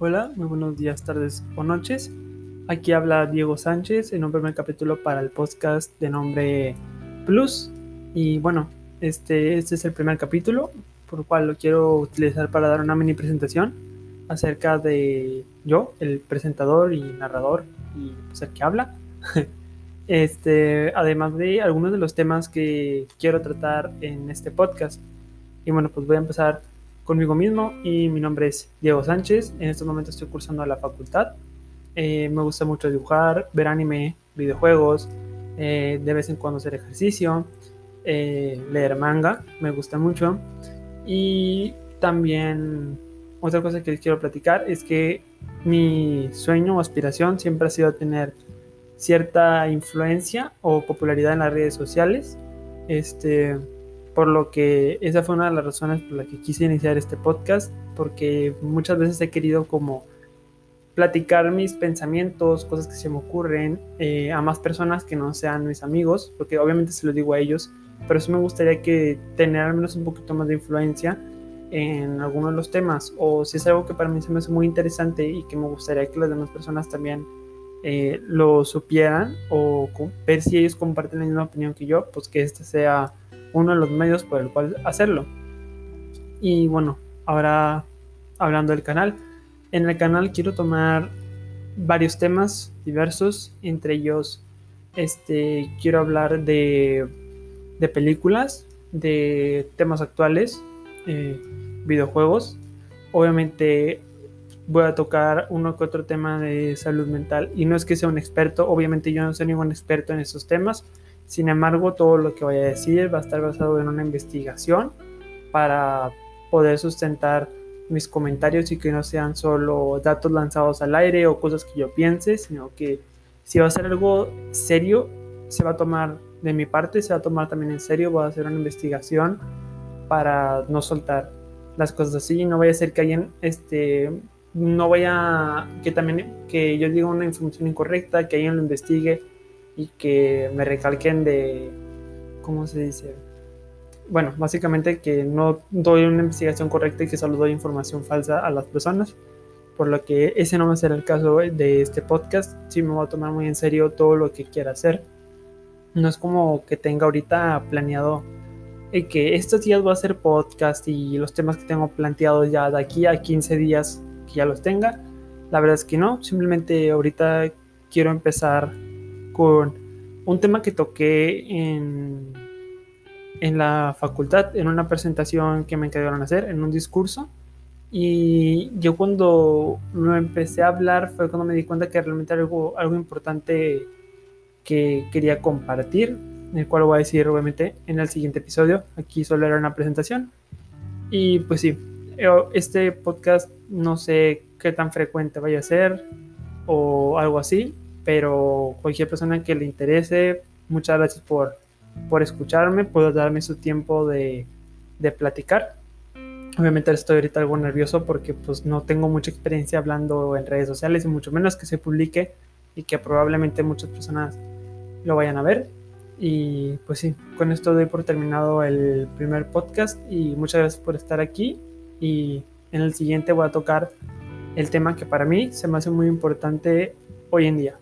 Hola, muy buenos días, tardes o noches. Aquí habla Diego Sánchez en un primer capítulo para el podcast de nombre Plus. Y bueno, este, este es el primer capítulo, por lo cual lo quiero utilizar para dar una mini presentación acerca de yo, el presentador y narrador y pues, el que habla. Este, además de algunos de los temas que quiero tratar en este podcast. Y bueno, pues voy a empezar conmigo mismo y mi nombre es Diego Sánchez. En este momento estoy cursando la facultad. Eh, me gusta mucho dibujar, ver anime, videojuegos, eh, de vez en cuando hacer ejercicio, eh, leer manga, me gusta mucho. Y también otra cosa que les quiero platicar es que mi sueño o aspiración siempre ha sido tener cierta influencia o popularidad en las redes sociales. Este, por lo que esa fue una de las razones por las que quise iniciar este podcast, porque muchas veces he querido como platicar mis pensamientos, cosas que se me ocurren eh, a más personas que no sean mis amigos, porque obviamente se lo digo a ellos, pero sí me gustaría que tener al menos un poquito más de influencia en algunos de los temas, o si es algo que para mí se me hace muy interesante y que me gustaría que las demás personas también eh, lo supieran o ver si ellos comparten la misma opinión que yo, pues que este sea uno de los medios por el cual hacerlo. Y bueno, ahora hablando del canal, en el canal quiero tomar varios temas diversos, entre ellos este, quiero hablar de, de películas, de temas actuales, eh, videojuegos, obviamente voy a tocar uno que otro tema de salud mental y no es que sea un experto, obviamente yo no soy ningún experto en esos temas, sin embargo, todo lo que voy a decir va a estar basado en una investigación para poder sustentar mis comentarios y que no sean solo datos lanzados al aire o cosas que yo piense, sino que si va a ser algo serio, se va a tomar de mi parte, se va a tomar también en serio, voy a hacer una investigación para no soltar las cosas así, no vaya a ser que alguien este no vaya que también que yo diga una información incorrecta, que alguien lo investigue y que me recalquen de, ¿cómo se dice? Bueno, básicamente que no doy una investigación correcta y que solo doy información falsa a las personas, por lo que ese no va a ser el caso de este podcast, sí me voy a tomar muy en serio todo lo que quiera hacer. No es como que tenga ahorita planeado y que estos días voy a hacer podcast y los temas que tengo planteados ya de aquí a 15 días que ya los tenga. La verdad es que no, simplemente ahorita quiero empezar con un tema que toqué en, en la facultad, en una presentación que me encargaron hacer, en un discurso. Y yo cuando lo empecé a hablar fue cuando me di cuenta que realmente era algo, algo importante que quería compartir, el cual voy a decir obviamente en el siguiente episodio. Aquí solo era una presentación. Y pues sí, este podcast no sé qué tan frecuente vaya a ser o algo así, pero cualquier persona que le interese, muchas gracias por, por escucharme, puedo darme su tiempo de, de platicar. Obviamente estoy ahorita algo nervioso porque pues no tengo mucha experiencia hablando en redes sociales y mucho menos que se publique y que probablemente muchas personas lo vayan a ver. Y pues sí, con esto doy por terminado el primer podcast y muchas gracias por estar aquí y en el siguiente voy a tocar el tema que para mí se me hace muy importante hoy en día.